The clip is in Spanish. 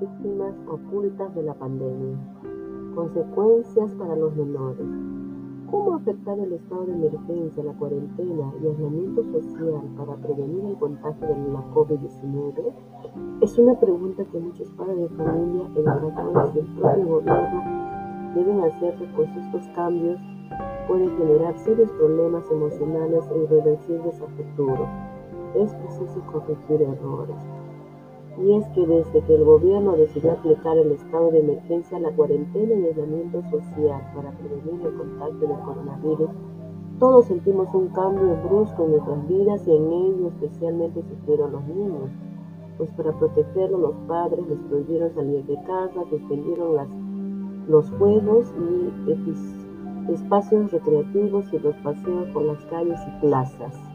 víctimas ocultas de la pandemia. Consecuencias para los menores. ¿Cómo ha afectado el estado de emergencia, la cuarentena y aislamiento social para prevenir el contagio de la COVID-19? Es una pregunta que muchos padres de familia, educadores y el propio gobierno deben hacerse, pues estos cambios pueden generar serios problemas emocionales e irreversibles a futuro. Es preciso corregir errores y es que desde que el gobierno decidió aplicar el estado de emergencia, la cuarentena y aislamiento social para prevenir el contagio del coronavirus, todos sentimos un cambio brusco en nuestras vidas y en ello especialmente sufrieron los niños, pues para protegerlos los padres les prohibieron salir de casa, suspendieron los juegos y espacios recreativos y los paseos por las calles y plazas.